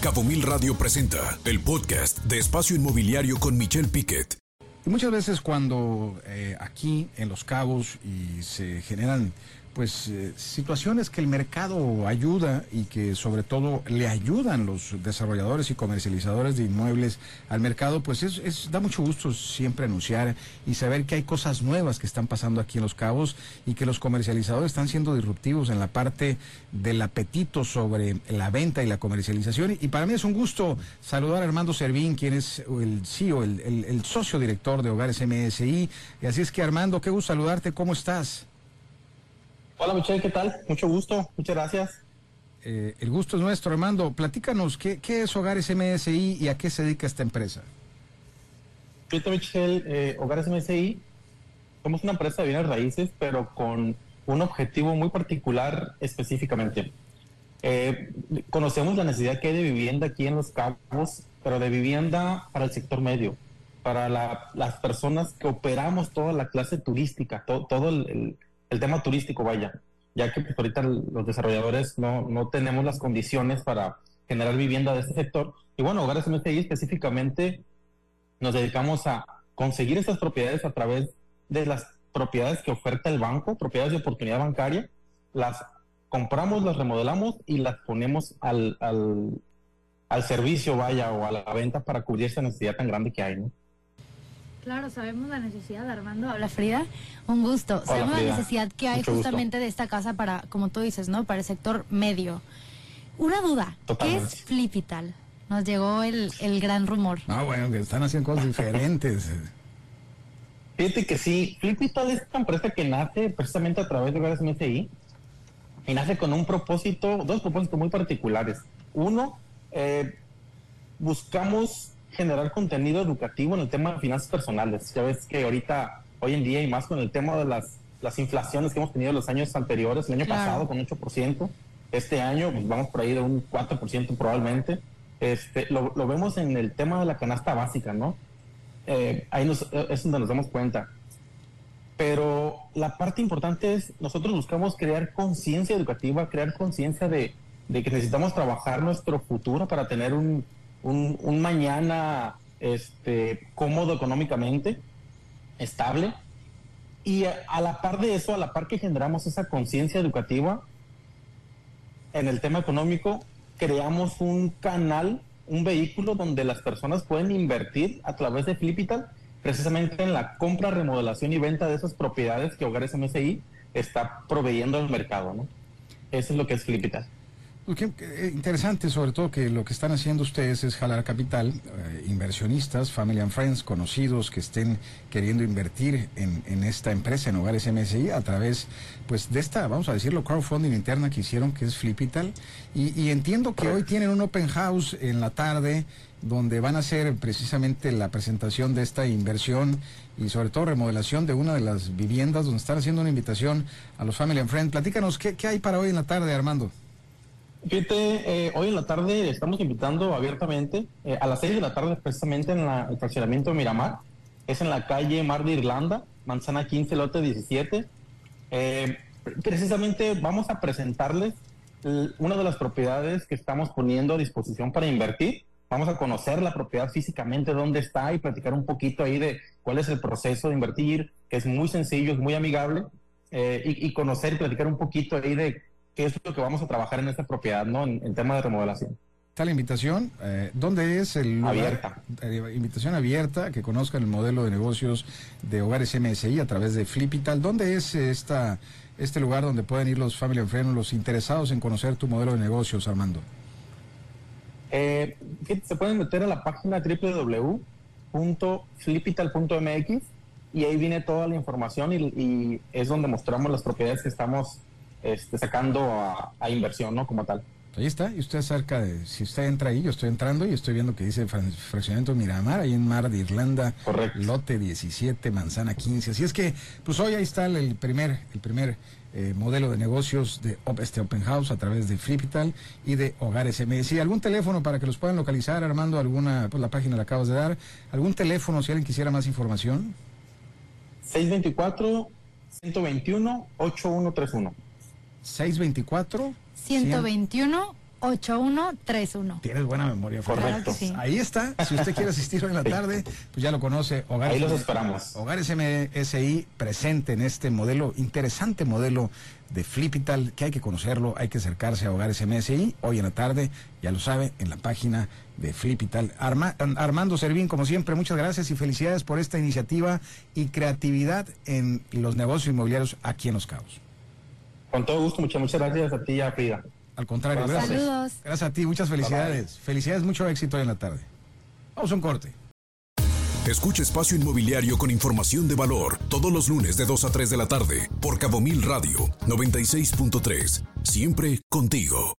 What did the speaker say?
Cabo Mil Radio presenta el podcast de Espacio Inmobiliario con Michelle Piquet. Y muchas veces cuando eh, aquí en Los Cabos y se generan pues eh, situaciones que el mercado ayuda y que sobre todo le ayudan los desarrolladores y comercializadores de inmuebles al mercado, pues es, da mucho gusto siempre anunciar y saber que hay cosas nuevas que están pasando aquí en Los Cabos y que los comercializadores están siendo disruptivos en la parte del apetito sobre la venta y la comercialización. Y para mí es un gusto saludar a Armando Servín, quien es el CEO, el socio director de Hogares MSI. Y así es que Armando, qué gusto saludarte, ¿cómo estás? Hola Michelle, ¿qué tal? Mucho gusto, muchas gracias. Eh, el gusto es nuestro, Armando. Platícanos, ¿qué, es Hogares MSI y a qué se dedica esta empresa? Fíjate, Michelle, eh, Hogares MSI, somos una empresa de bienes raíces, pero con un objetivo muy particular específicamente. Eh, conocemos la necesidad que hay de vivienda aquí en Los Cabos, pero de vivienda para el sector medio, para las personas que operamos toda la clase turística, todo el el tema turístico, vaya, ya que pues, ahorita los desarrolladores no, no tenemos las condiciones para generar vivienda de este sector. Y bueno, Hogares MSI específicamente nos dedicamos a conseguir esas propiedades a través de las propiedades que oferta el banco, propiedades de oportunidad bancaria, las compramos, las remodelamos y las ponemos al, al, al servicio, vaya, o a la venta para cubrir esa necesidad tan grande que hay, ¿no? Claro, sabemos la necesidad, Armando. Hola Frida, un gusto. sabemos la necesidad que hay justamente de esta casa para, como tú dices, ¿no? Para el sector medio. Una duda, ¿qué es Flipital? Nos llegó el, gran rumor. Ah, bueno, que están haciendo cosas diferentes. Fíjate que sí, Flipital es una empresa que nace precisamente a través de varias MSI y nace con un propósito, dos propósitos muy particulares. Uno, eh, buscamos generar contenido educativo en el tema de finanzas personales. Ya ves que ahorita, hoy en día y más con el tema de las, las inflaciones que hemos tenido los años anteriores, el año pasado con 8%, este año pues, vamos por ahí de un 4% probablemente. Este, lo, lo, vemos en el tema de la canasta básica, ¿no? Eh, ahí nos, es donde nos damos cuenta. Pero la parte importante es, nosotros buscamos crear conciencia educativa, crear conciencia de, de que necesitamos trabajar nuestro futuro para tener un, un, mañana este, cómodo económicamente, estable. Y a, la par de eso, a la par que generamos esa conciencia educativa en el tema económico, creamos un canal, un vehículo donde las personas pueden invertir a través de Flipital precisamente en la compra, remodelación y venta de esas propiedades que Hogares MSI está proveyendo al mercado. ¿no? Eso es lo que es Flipital. Eh, interesante, sobre todo que lo que están haciendo ustedes es jalar capital, eh, inversionistas, family and friends, conocidos que estén queriendo invertir en, esta empresa, en Hogares MSI, a través pues de esta, vamos a decirlo, crowdfunding interna que hicieron, que es Flipital. Y, y entiendo que hoy tienen un open house en la tarde donde van a hacer precisamente la presentación de esta inversión y sobre todo remodelación de una de las viviendas donde están haciendo una invitación a los family and friends. Platícanos, ¿qué, qué hay para hoy en la tarde, Armando? Fíjate, eh, hoy en la tarde estamos invitando abiertamente eh, a las 6 de la tarde precisamente en la, el fraccionamiento Miramar. Es en la calle Mar de Irlanda, manzana 15, lote 17. Eh, precisamente vamos a presentarles una de las propiedades que estamos poniendo a disposición para invertir. Vamos a conocer la propiedad físicamente, dónde está y platicar un poquito ahí de cuál es el proceso de invertir, que es muy sencillo, es muy amigable. y, y conocer platicar un poquito ahí de qué es lo que vamos a trabajar en esta propiedad, ¿no? En, tema de remodelación. Está la invitación. Eh, ¿Dónde es el lugar? Abierta. Eh, invitación abierta, que conozcan el modelo de negocios de Hogares MSI a través de Flipital. ¿Dónde es esta, este lugar donde pueden ir los family and friends, los interesados en conocer tu modelo de negocios, Armando? Eh, se pueden meter a la página www.flipital.mx y ahí viene toda la información y, y es donde mostramos las propiedades que estamos este, sacando a, inversión, ¿no? Como tal. Ahí está, y usted cerca de, si usted entra ahí, yo estoy entrando y estoy viendo que dice fraccionamiento Miramar, ahí en Mar de Irlanda, lote 17, manzana 15. Así es que, pues hoy ahí está el primer, el primer eh, modelo de negocios de este Open House a través de Flipital y de Hogares MS. ¿Algún teléfono para que los puedan localizar, Armando? ¿Alguna, pues la página la acabas de dar? ¿Algún teléfono si alguien quisiera más información? 624 121 8131. 624 121 8131. Tienes buena memoria, correcto. Ahí está. Si usted quiere asistir hoy en la tarde, pues ya lo conoce. Hogares, Ahí los esperamos. Hogares MSI presente en este modelo, interesante modelo de Flipital, que hay que conocerlo, hay que acercarse a Hogares MSI hoy en la tarde, ya lo sabe, en la página de Flipital. Armando Servín, como siempre, muchas gracias y felicidades por esta iniciativa y creatividad en los negocios inmobiliarios aquí en Los Cabos. Con todo gusto, muchas, muchas gracias a ti y a Frida. Al contrario, gracias. Saludos. Gracias a ti, muchas felicidades. Felicidades, mucho éxito hoy en la tarde. Vamos a un corte. Escucha Espacio Inmobiliario con información de valor todos los lunes de 2 a 3 de la tarde por Cabo Mil Radio 96.3. Siempre contigo.